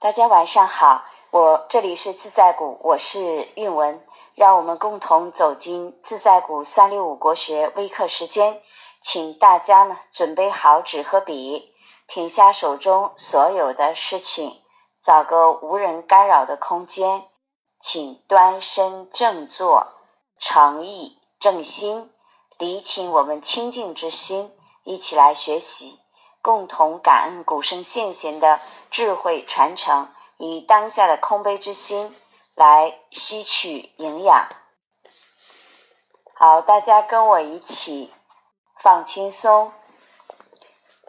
大家晚上好，我这里是自在谷，我是韵文，让我们共同走进自在谷三六五国学微课时间，请大家呢准备好纸和笔，停下手中所有的事情，找个无人干扰的空间，请端身正坐，诚意正心，理清我们清净之心，一起来学习。共同感恩古圣先贤的智慧传承，以当下的空杯之心来吸取营养。好，大家跟我一起放轻松，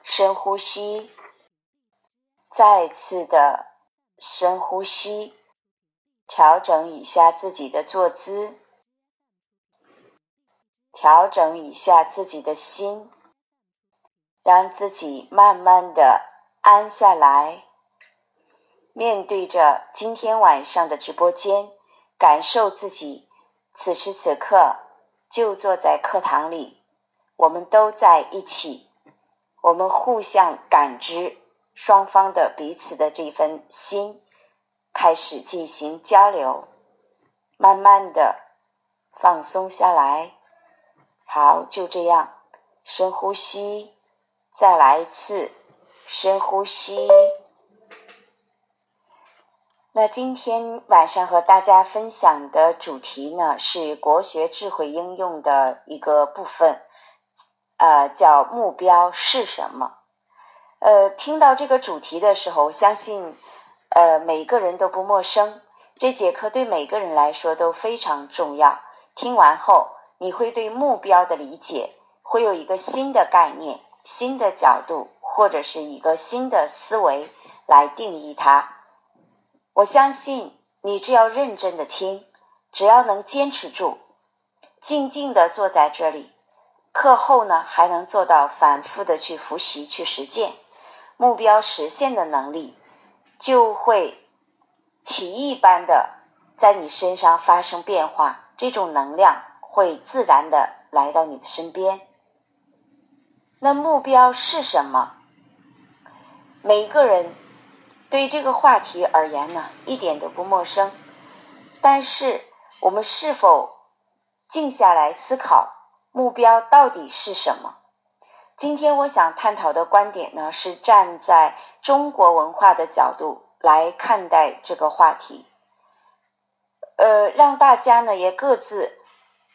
深呼吸，再次的深呼吸，调整一下自己的坐姿，调整一下自己的心。让自己慢慢的安下来，面对着今天晚上的直播间，感受自己此时此刻就坐在课堂里，我们都在一起，我们互相感知双方的彼此的这份心，开始进行交流，慢慢的放松下来，好，就这样，深呼吸。再来一次深呼吸。那今天晚上和大家分享的主题呢，是国学智慧应用的一个部分，呃，叫目标是什么？呃，听到这个主题的时候，相信呃每个人都不陌生。这节课对每个人来说都非常重要。听完后，你会对目标的理解会有一个新的概念。新的角度或者是一个新的思维来定义它。我相信你只要认真的听，只要能坚持住，静静的坐在这里，课后呢还能做到反复的去复习去实践，目标实现的能力就会奇异般的在你身上发生变化，这种能量会自然的来到你的身边。那目标是什么？每个人对这个话题而言呢，一点都不陌生。但是，我们是否静下来思考目标到底是什么？今天我想探讨的观点呢，是站在中国文化的角度来看待这个话题。呃，让大家呢也各自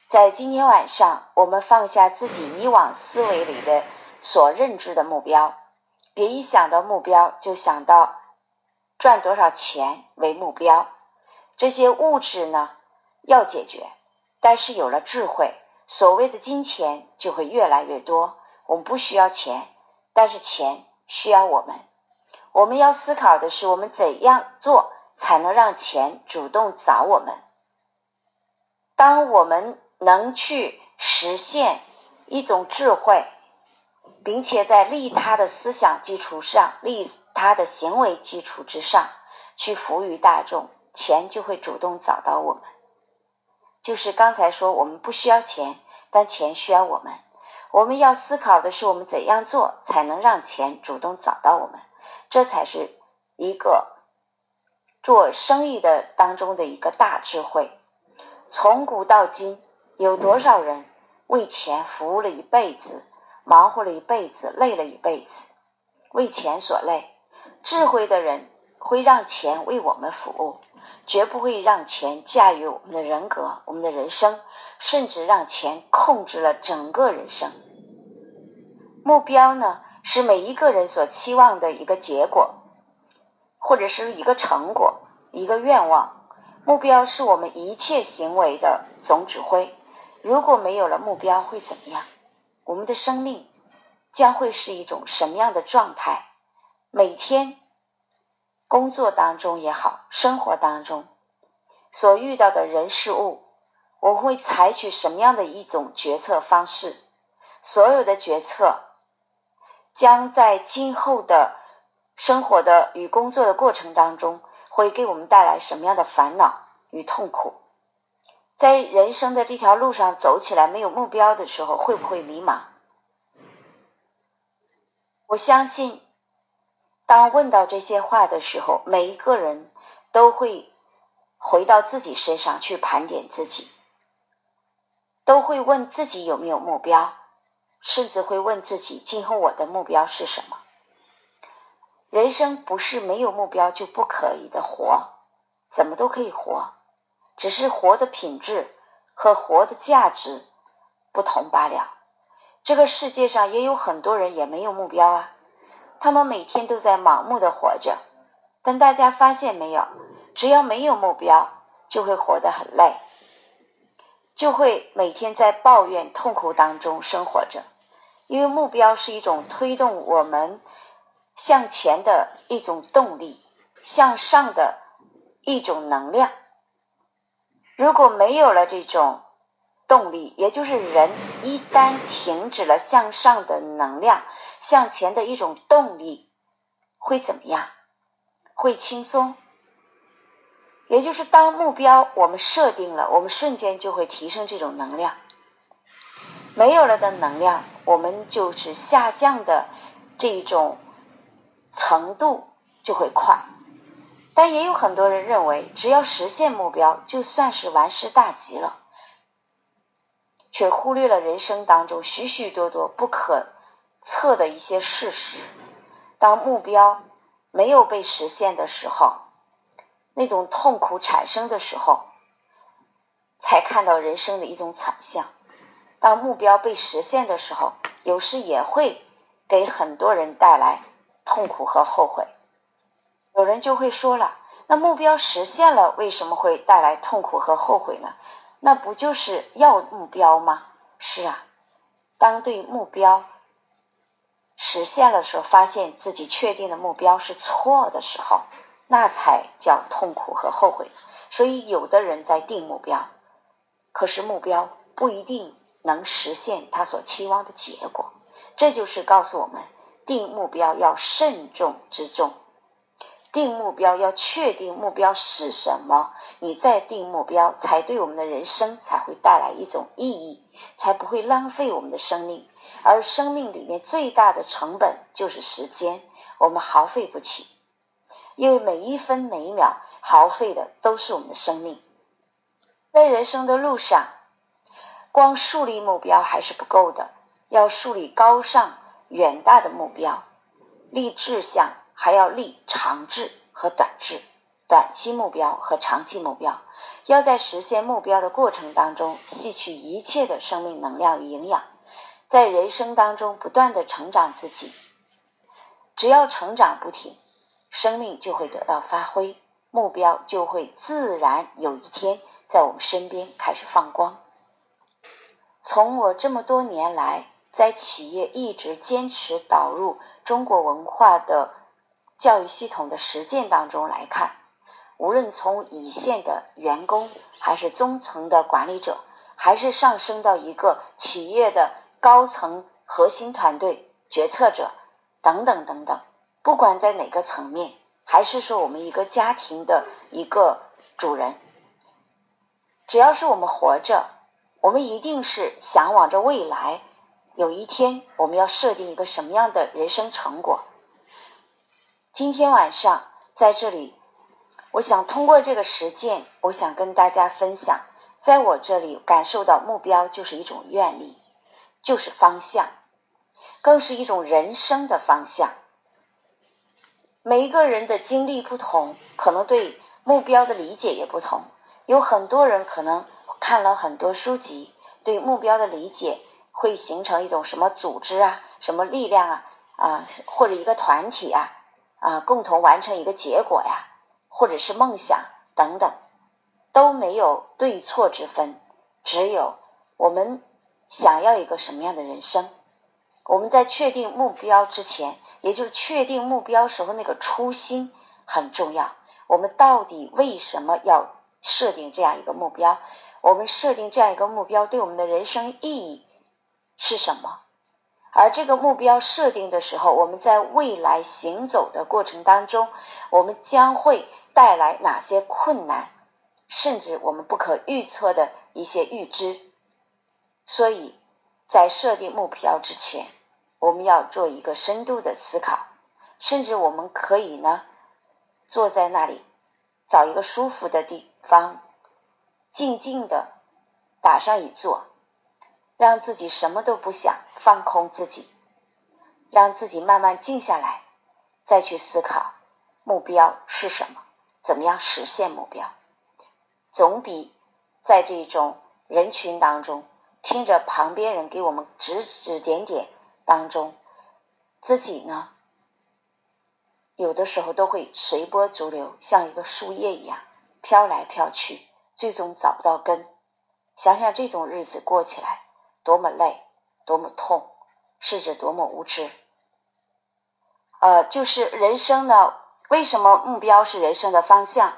在今天晚上，我们放下自己以往思维里的。所认知的目标，别一想到目标就想到赚多少钱为目标。这些物质呢要解决，但是有了智慧，所谓的金钱就会越来越多。我们不需要钱，但是钱需要我们。我们要思考的是，我们怎样做才能让钱主动找我们？当我们能去实现一种智慧。并且在利他的思想基础上，利他的行为基础之上，去服务于大众，钱就会主动找到我们。就是刚才说，我们不需要钱，但钱需要我们。我们要思考的是，我们怎样做才能让钱主动找到我们？这才是一个做生意的当中的一个大智慧。从古到今，有多少人为钱服务了一辈子？忙活了一辈子，累了一辈子，为钱所累。智慧的人会让钱为我们服务，绝不会让钱驾驭我们的人格、我们的人生，甚至让钱控制了整个人生。目标呢，是每一个人所期望的一个结果，或者是一个成果、一个愿望。目标是我们一切行为的总指挥。如果没有了目标，会怎么样？我们的生命将会是一种什么样的状态？每天工作当中也好，生活当中所遇到的人事物，我会采取什么样的一种决策方式？所有的决策将在今后的生活的与工作的过程当中，会给我们带来什么样的烦恼与痛苦？在人生的这条路上走起来没有目标的时候，会不会迷茫？我相信，当问到这些话的时候，每一个人都会回到自己身上去盘点自己，都会问自己有没有目标，甚至会问自己今后我的目标是什么。人生不是没有目标就不可以的活，怎么都可以活，只是活的品质和活的价值不同罢了。这个世界上也有很多人也没有目标啊。他们每天都在盲目的活着，但大家发现没有？只要没有目标，就会活得很累，就会每天在抱怨、痛苦当中生活着。因为目标是一种推动我们向前的一种动力，向上的一种能量。如果没有了这种动力，也就是人一旦停止了向上的能量。向前的一种动力会怎么样？会轻松，也就是当目标我们设定了，我们瞬间就会提升这种能量。没有了的能量，我们就是下降的这种程度就会快。但也有很多人认为，只要实现目标，就算是完事大吉了，却忽略了人生当中许许多多不可。测的一些事实，当目标没有被实现的时候，那种痛苦产生的时候，才看到人生的一种惨象。当目标被实现的时候，有时也会给很多人带来痛苦和后悔。有人就会说了：“那目标实现了，为什么会带来痛苦和后悔呢？那不就是要目标吗？”是啊，当对目标。实现了时候，发现自己确定的目标是错的时候，那才叫痛苦和后悔。所以，有的人在定目标，可是目标不一定能实现他所期望的结果。这就是告诉我们，定目标要慎重之重。定目标要确定目标是什么，你再定目标，才对我们的人生才会带来一种意义，才不会浪费我们的生命。而生命里面最大的成本就是时间，我们耗费不起，因为每一分每一秒耗费的都是我们的生命。在人生的路上，光树立目标还是不够的，要树立高尚远大的目标，立志向。还要立长志和短志，短期目标和长期目标，要在实现目标的过程当中吸取一切的生命能量与营养，在人生当中不断的成长自己。只要成长不停，生命就会得到发挥，目标就会自然有一天在我们身边开始放光。从我这么多年来在企业一直坚持导入中国文化的。教育系统的实践当中来看，无论从一线的员工，还是中层的管理者，还是上升到一个企业的高层核心团队决策者等等等等，不管在哪个层面，还是说我们一个家庭的一个主人，只要是我们活着，我们一定是向往着未来，有一天我们要设定一个什么样的人生成果。今天晚上在这里，我想通过这个实践，我想跟大家分享，在我这里感受到目标就是一种愿力，就是方向，更是一种人生的方向。每一个人的经历不同，可能对目标的理解也不同。有很多人可能看了很多书籍，对目标的理解会形成一种什么组织啊、什么力量啊啊，或者一个团体啊。啊，共同完成一个结果呀，或者是梦想等等，都没有对错之分，只有我们想要一个什么样的人生。我们在确定目标之前，也就确定目标时候那个初心很重要。我们到底为什么要设定这样一个目标？我们设定这样一个目标对我们的人生意义是什么？而这个目标设定的时候，我们在未来行走的过程当中，我们将会带来哪些困难，甚至我们不可预测的一些预知。所以在设定目标之前，我们要做一个深度的思考，甚至我们可以呢，坐在那里，找一个舒服的地方，静静的打上一坐，让自己什么都不想，放空自己，让自己慢慢静下来，再去思考目标是什么，怎么样实现目标，总比在这种人群当中听着旁边人给我们指指点点当中，自己呢？有的时候都会随波逐流，像一个树叶一样飘来飘去，最终找不到根。想想这种日子过起来多么累，多么痛，是指多么无知。呃，就是人生呢，为什么目标是人生的方向？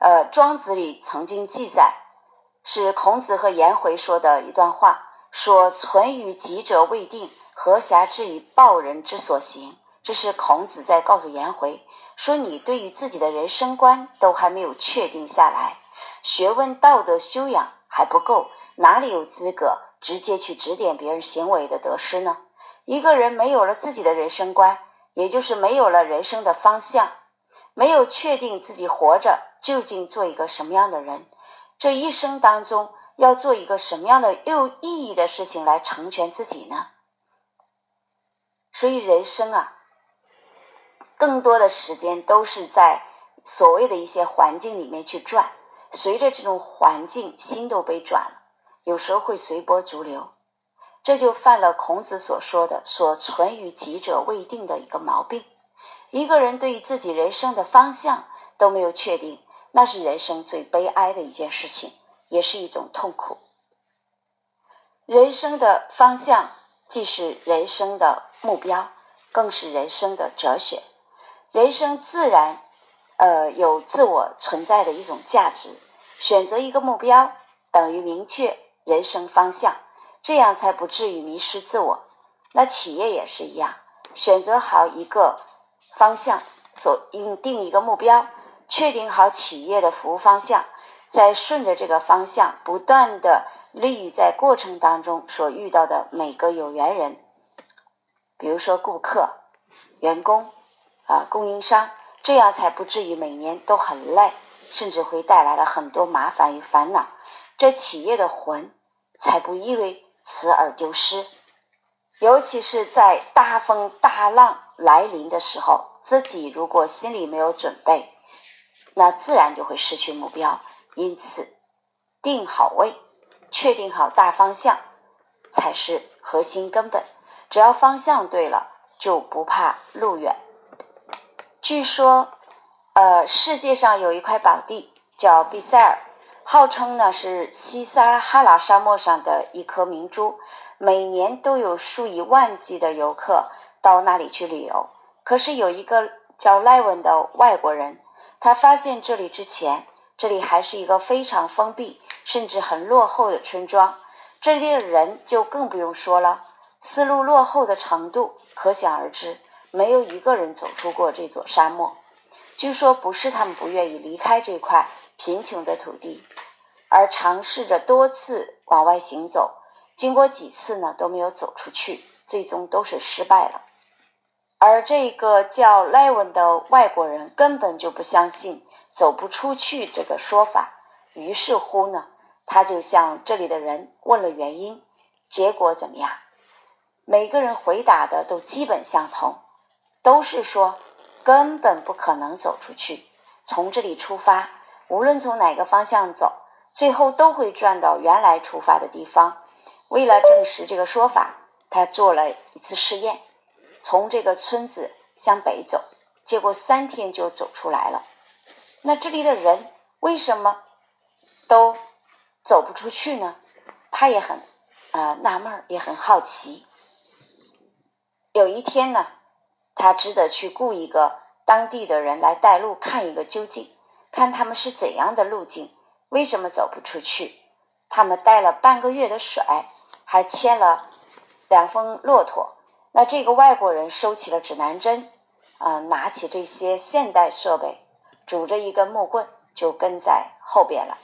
呃，《庄子》里曾经记载，是孔子和颜回说的一段话，说：“存于己者未定，何暇至于报人之所行？”这是孔子在告诉颜回说：“你对于自己的人生观都还没有确定下来，学问道德修养还不够，哪里有资格直接去指点别人行为的得失呢？一个人没有了自己的人生观，也就是没有了人生的方向，没有确定自己活着究竟做一个什么样的人，这一生当中要做一个什么样的又有意义的事情来成全自己呢？所以人生啊。”更多的时间都是在所谓的一些环境里面去转，随着这种环境，心都被转了，有时候会随波逐流，这就犯了孔子所说的“所存于己者未定”的一个毛病。一个人对于自己人生的方向都没有确定，那是人生最悲哀的一件事情，也是一种痛苦。人生的方向既是人生的目标，更是人生的哲学。人生自然，呃，有自我存在的一种价值。选择一个目标，等于明确人生方向，这样才不至于迷失自我。那企业也是一样，选择好一个方向，所应定一个目标，确定好企业的服务方向，再顺着这个方向，不断的利于在过程当中所遇到的每个有缘人，比如说顾客、员工。啊，供应商这样才不至于每年都很累，甚至会带来了很多麻烦与烦恼。这企业的魂才不因为此而丢失。尤其是在大风大浪来临的时候，自己如果心里没有准备，那自然就会失去目标。因此，定好位，确定好大方向，才是核心根本。只要方向对了，就不怕路远。据说，呃，世界上有一块宝地叫比塞尔，号称呢是西撒哈拉沙漠上的一颗明珠，每年都有数以万计的游客到那里去旅游。可是有一个叫莱文的外国人，他发现这里之前，这里还是一个非常封闭，甚至很落后的村庄。这里的人就更不用说了，思路落后的程度可想而知。没有一个人走出过这座沙漠。据说不是他们不愿意离开这块贫穷的土地，而尝试着多次往外行走，经过几次呢都没有走出去，最终都是失败了。而这个叫莱文的外国人根本就不相信走不出去这个说法，于是乎呢，他就向这里的人问了原因，结果怎么样？每个人回答的都基本相同。都是说根本不可能走出去。从这里出发，无论从哪个方向走，最后都会转到原来出发的地方。为了证实这个说法，他做了一次试验，从这个村子向北走，结果三天就走出来了。那这里的人为什么都走不出去呢？他也很啊纳闷，也很好奇。有一天呢。他只得去雇一个当地的人来带路，看一个究竟，看他们是怎样的路径，为什么走不出去？他们带了半个月的水，还牵了两峰骆驼。那这个外国人收起了指南针，啊，拿起这些现代设备，拄着一根木棍，就跟在后边了。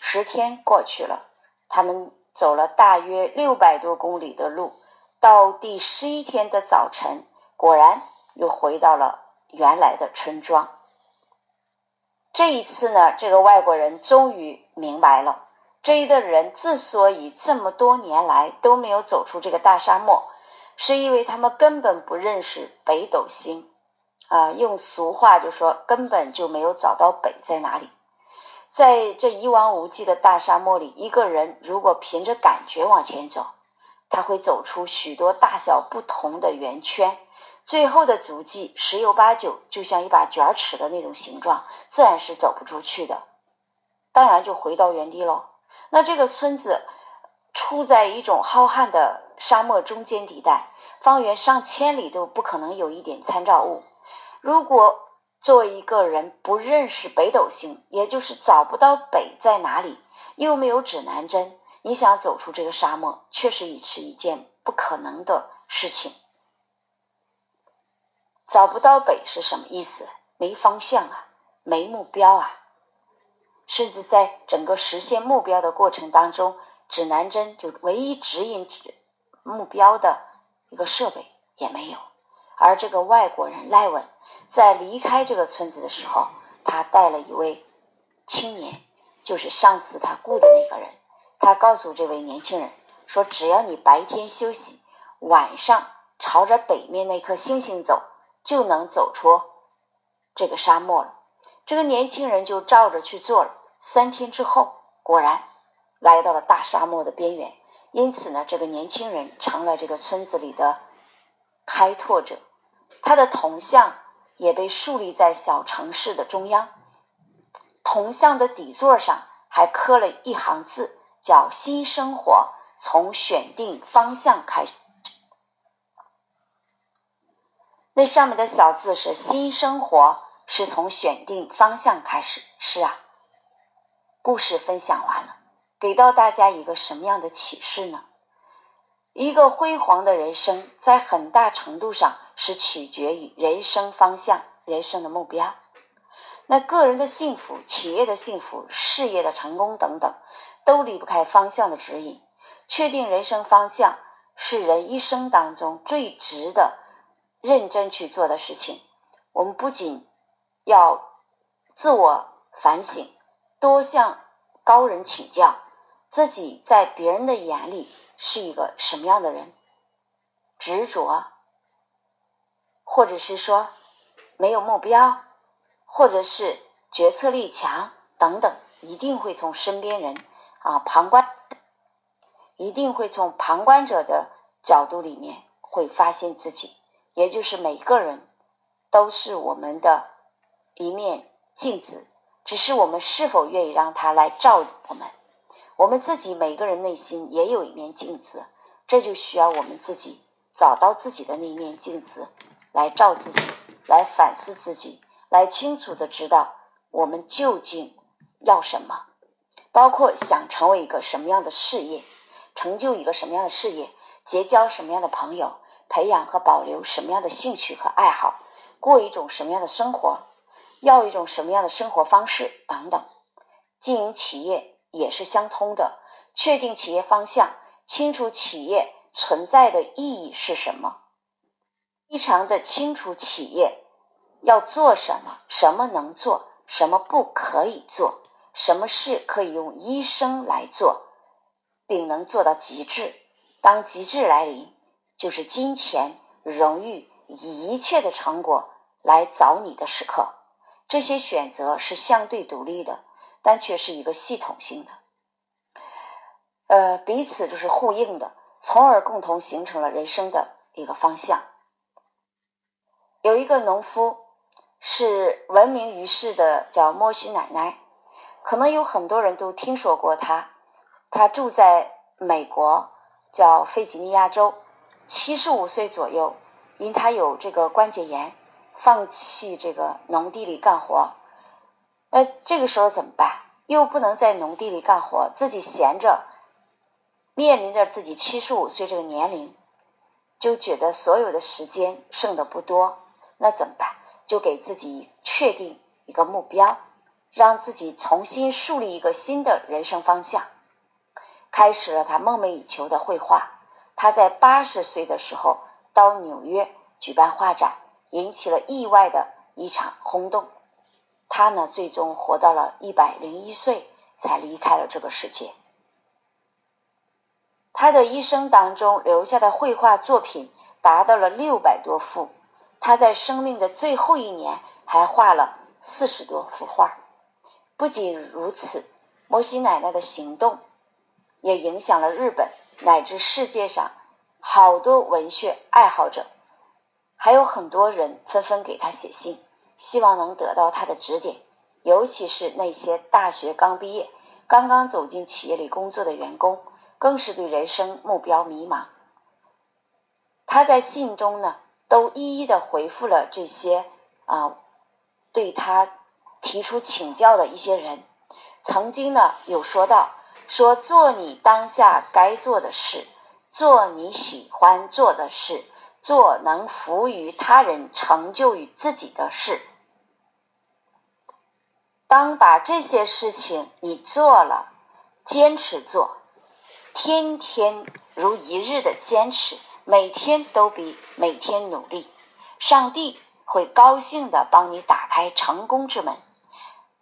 十天过去了，他们走了大约六百多公里的路，到第十一天的早晨。果然又回到了原来的村庄。这一次呢，这个外国人终于明白了，这一的人之所以这么多年来都没有走出这个大沙漠，是因为他们根本不认识北斗星啊。用俗话就说，根本就没有找到北在哪里。在这一望无际的大沙漠里，一个人如果凭着感觉往前走，他会走出许多大小不同的圆圈。最后的足迹十有八九就像一把卷尺的那种形状，自然是走不出去的，当然就回到原地喽。那这个村子处在一种浩瀚的沙漠中间地带，方圆上千里都不可能有一点参照物。如果作为一个人不认识北斗星，也就是找不到北在哪里，又没有指南针，你想走出这个沙漠，确实也是一件不可能的事情。找不到北是什么意思？没方向啊，没目标啊，甚至在整个实现目标的过程当中，指南针就唯一指引指目标的一个设备也没有。而这个外国人赖文在离开这个村子的时候，他带了一位青年，就是上次他雇的那个人。他告诉这位年轻人说：“只要你白天休息，晚上朝着北面那颗星星走。”就能走出这个沙漠了。这个年轻人就照着去做了。三天之后，果然来到了大沙漠的边缘。因此呢，这个年轻人成了这个村子里的开拓者。他的铜像也被树立在小城市的中央。铜像的底座上还刻了一行字，叫“新生活从选定方向开始”。那上面的小字是“新生活”，是从选定方向开始。是啊，故事分享完了，给到大家一个什么样的启示呢？一个辉煌的人生，在很大程度上是取决于人生方向、人生的目标。那个人的幸福、企业的幸福、事业的成功等等，都离不开方向的指引。确定人生方向，是人一生当中最值得。认真去做的事情，我们不仅要自我反省，多向高人请教，自己在别人的眼里是一个什么样的人，执着，或者是说没有目标，或者是决策力强等等，一定会从身边人啊旁观，一定会从旁观者的角度里面会发现自己。也就是每个人都是我们的一面镜子，只是我们是否愿意让它来照我们。我们自己每个人内心也有一面镜子，这就需要我们自己找到自己的那一面镜子来照自己，来反思自己，来清楚的知道我们究竟要什么，包括想成为一个什么样的事业，成就一个什么样的事业，结交什么样的朋友。培养和保留什么样的兴趣和爱好，过一种什么样的生活，要一种什么样的生活方式等等。经营企业也是相通的，确定企业方向，清楚企业存在的意义是什么，非常的清楚企业要做什么，什么能做，什么不可以做，什么事可以用一生来做，并能做到极致。当极致来临。就是金钱、荣誉、一切的成果来找你的时刻，这些选择是相对独立的，但却是一个系统性的，呃，彼此就是呼应的，从而共同形成了人生的一个方向。有一个农夫是闻名于世的，叫莫西奶奶，可能有很多人都听说过他。他住在美国，叫费吉尼亚州。七十五岁左右，因他有这个关节炎，放弃这个农地里干活。呃，这个时候怎么办？又不能在农地里干活，自己闲着，面临着自己七十五岁这个年龄，就觉得所有的时间剩的不多。那怎么办？就给自己确定一个目标，让自己重新树立一个新的人生方向，开始了他梦寐以求的绘画。他在八十岁的时候到纽约举办画展，引起了意外的一场轰动。他呢，最终活到了一百零一岁，才离开了这个世界。他的一生当中留下的绘画作品达到了六百多幅。他在生命的最后一年还画了四十多幅画。不仅如此，摩西奶奶的行动也影响了日本乃至世界上好多文学爱好者，还有很多人纷纷给他写信。希望能得到他的指点，尤其是那些大学刚毕业、刚刚走进企业里工作的员工，更是对人生目标迷茫。他在信中呢，都一一的回复了这些啊，对他提出请教的一些人。曾经呢，有说到说做你当下该做的事，做你喜欢做的事，做能服于他人、成就于自己的事。当把这些事情你做了，坚持做，天天如一日的坚持，每天都比每天努力，上帝会高兴的帮你打开成功之门。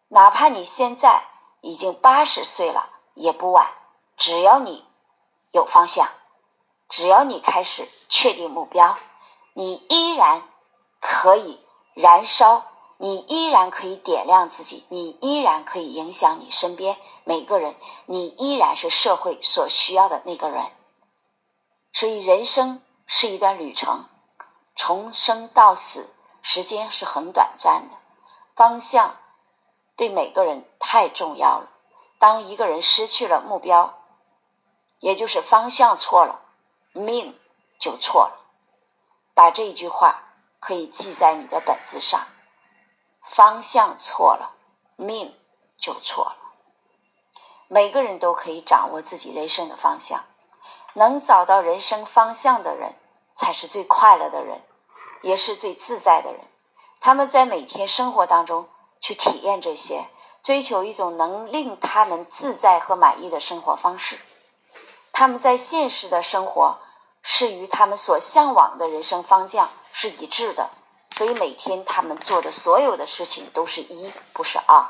哪怕你现在已经八十岁了，也不晚。只要你有方向，只要你开始确定目标，你依然可以燃烧。你依然可以点亮自己，你依然可以影响你身边每个人，你依然是社会所需要的那个人。所以，人生是一段旅程，从生到死，时间是很短暂的。方向对每个人太重要了。当一个人失去了目标，也就是方向错了，命就错了。把这句话可以记在你的本子上。方向错了，命就错了。每个人都可以掌握自己人生的方向，能找到人生方向的人，才是最快乐的人，也是最自在的人。他们在每天生活当中去体验这些，追求一种能令他们自在和满意的生活方式。他们在现实的生活是与他们所向往的人生方向是一致的。所以每天他们做的所有的事情都是一，不是二。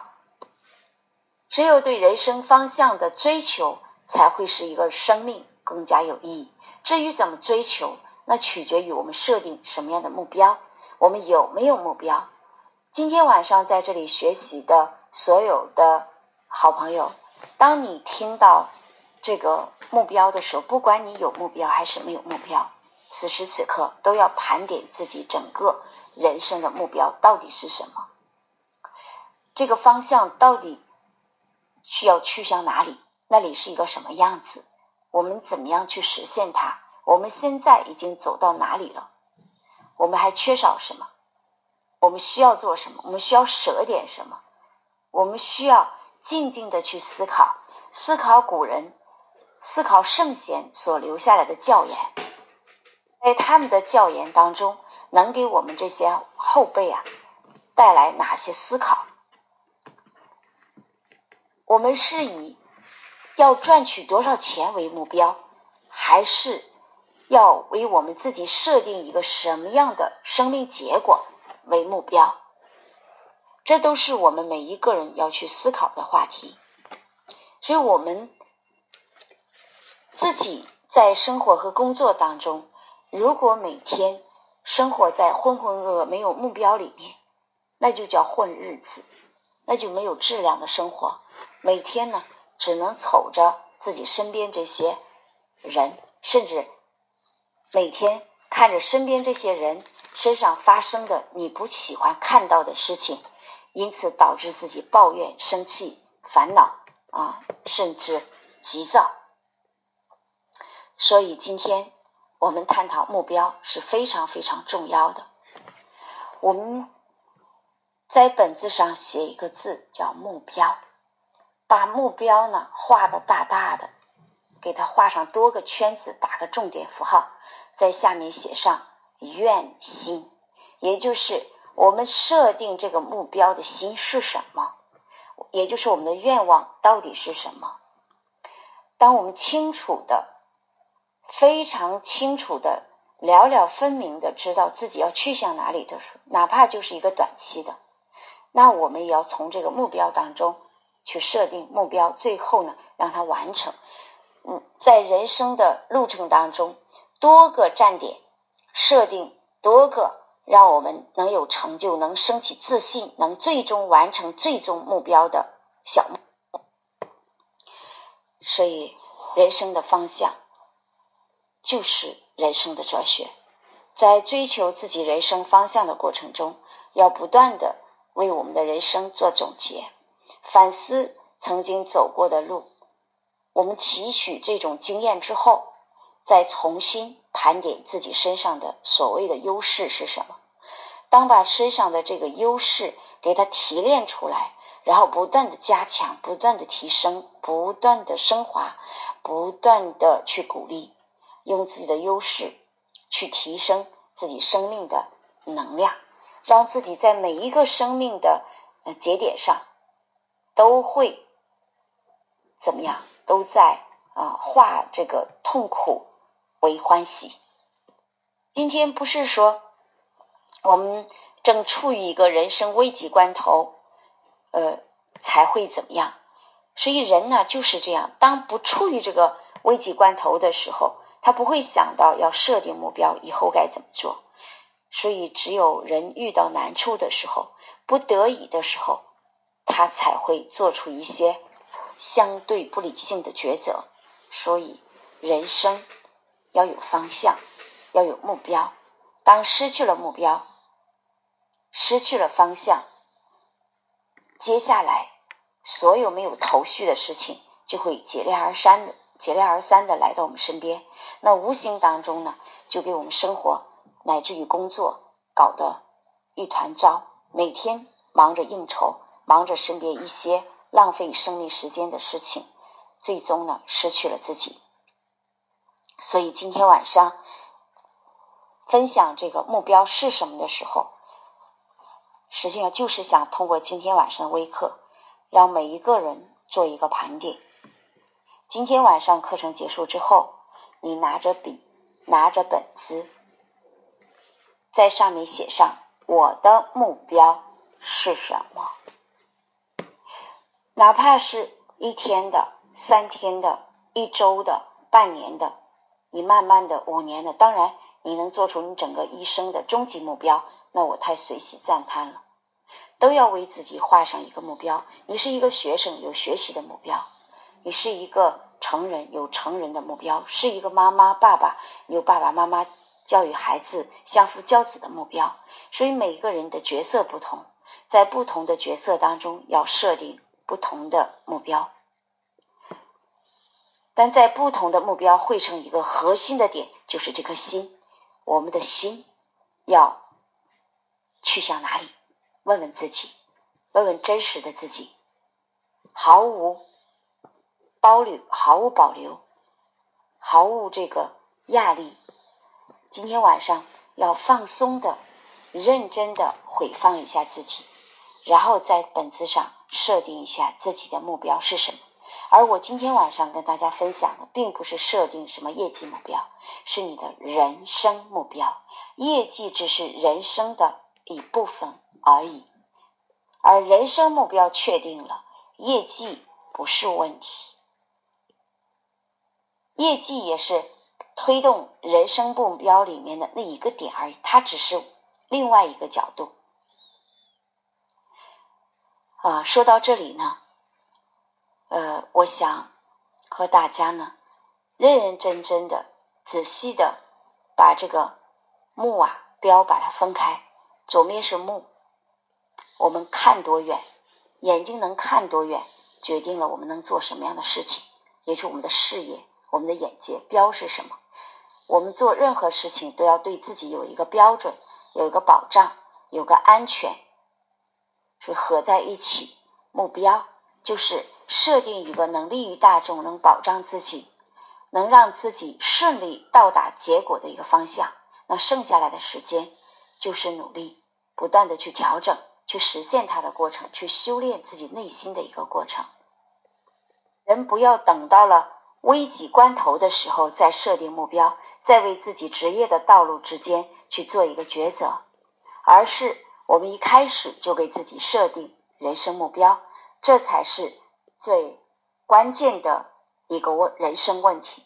只有对人生方向的追求，才会使一个生命更加有意义。至于怎么追求，那取决于我们设定什么样的目标，我们有没有目标。今天晚上在这里学习的所有的好朋友，当你听到这个目标的时候，不管你有目标还是没有目标，此时此刻都要盘点自己整个。人生的目标到底是什么？这个方向到底需要去向哪里？那里是一个什么样子？我们怎么样去实现它？我们现在已经走到哪里了？我们还缺少什么？我们需要做什么？我们需要舍点什么？我们需要静静的去思考，思考古人，思考圣贤所留下来的教言，在他们的教言当中。能给我们这些后辈啊带来哪些思考？我们是以要赚取多少钱为目标，还是要为我们自己设定一个什么样的生命结果为目标？这都是我们每一个人要去思考的话题。所以，我们自己在生活和工作当中，如果每天，生活在浑浑噩噩、没有目标里面，那就叫混日子，那就没有质量的生活。每天呢，只能瞅着自己身边这些人，甚至每天看着身边这些人身上发生的你不喜欢看到的事情，因此导致自己抱怨、生气、烦恼啊，甚至急躁。所以今天。我们探讨目标是非常非常重要的。我们在本子上写一个字，叫目标，把目标呢画的大大的，给它画上多个圈子，打个重点符号，在下面写上愿心，也就是我们设定这个目标的心是什么，也就是我们的愿望到底是什么。当我们清楚的。非常清楚的了了分明的知道自己要去向哪里的时候，哪怕就是一个短期的，那我们也要从这个目标当中去设定目标，最后呢让它完成。嗯，在人生的路程当中，多个站点设定多个让我们能有成就、能升起自信、能最终完成最终目标的小目。所以，人生的方向就是人生的哲学。在追求自己人生方向的过程中，要不断的为我们的人生做总结，反思曾经走过的路。我们汲取这种经验之后，再重新盘点自己身上的所谓的优势是什么。当把身上的这个优势给它提炼出来，然后不断的加强、不断的提升、不断的升华、不断的去鼓励，用自己的优势去提升自己生命的能量，让自己在每一个生命的节点上都会怎么样？都在啊，化这个痛苦为欢喜。今天不是说我们正处于一个人生危急关头，呃，才会怎么样？所以人呢就是这样，当不处于这个危急关头的时候，他不会想到要设定目标，以后该怎么做。所以只有人遇到难处的时候，不得已的时候，他才会做出一些。相对不理性的抉择，所以人生要有方向，要有目标。当失去了目标，失去了方向，接下来所有没有头绪的事情就会接连而三的、接连而三的来到我们身边。那无形当中呢，就给我们生活乃至于工作搞得一团糟，每天忙着应酬，忙着身边一些。浪费生命时间的事情，最终呢失去了自己。所以今天晚上分享这个目标是什么的时候，实际上就是想通过今天晚上的微课，让每一个人做一个盘点。今天晚上课程结束之后，你拿着笔，拿着本子，在上面写上我的目标是什么。哪怕是一天的、三天的、一周的、半年的，你慢慢的五年的，当然你能做出你整个一生的终极目标，那我太随喜赞叹了。都要为自己画上一个目标。你是一个学生，有学习的目标；你是一个成人，有成人的目标；是一个妈妈、爸爸，有爸爸妈妈教育孩子、相夫教子的目标。所以每一个人的角色不同，在不同的角色当中要设定。不同的目标，但在不同的目标汇成一个核心的点，就是这颗心。我们的心要去向哪里？问问自己，问问真实的自己，毫无保留，毫无保留，毫无这个压力。今天晚上要放松的、认真的回放一下自己。然后在本子上设定一下自己的目标是什么，而我今天晚上跟大家分享的，并不是设定什么业绩目标，是你的人生目标。业绩只是人生的一部分而已，而人生目标确定了，业绩不是问题，业绩也是推动人生目标里面的那一个点而已，它只是另外一个角度。啊，说到这里呢，呃，我想和大家呢认认真真的、仔细的把这个目啊标把它分开，左面是目，我们看多远，眼睛能看多远，决定了我们能做什么样的事情，也是我们的视野、我们的眼界。标是什么？我们做任何事情都要对自己有一个标准，有一个保障，有个安全。是合在一起，目标就是设定一个能利于大众、能保障自己、能让自己顺利到达结果的一个方向。那剩下来的时间就是努力，不断的去调整、去实现它的过程，去修炼自己内心的一个过程。人不要等到了危急关头的时候再设定目标，再为自己职业的道路之间去做一个抉择，而是我们一开始就给自己设定人生目标，这才是最关键的一个问人生问题。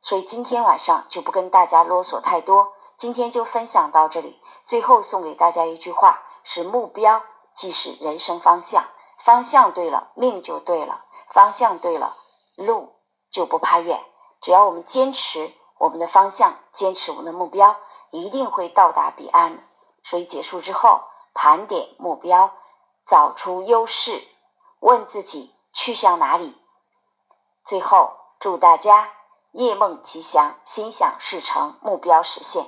所以今天晚上就不跟大家啰嗦太多，今天就分享到这里。最后送给大家一句话：是目标即是人生方向，方向对了，命就对了；方向对了，路。就不怕远，只要我们坚持我们的方向，坚持我们的目标，一定会到达彼岸的。所以结束之后，盘点目标，找出优势，问自己去向哪里。最后，祝大家夜梦吉祥，心想事成，目标实现。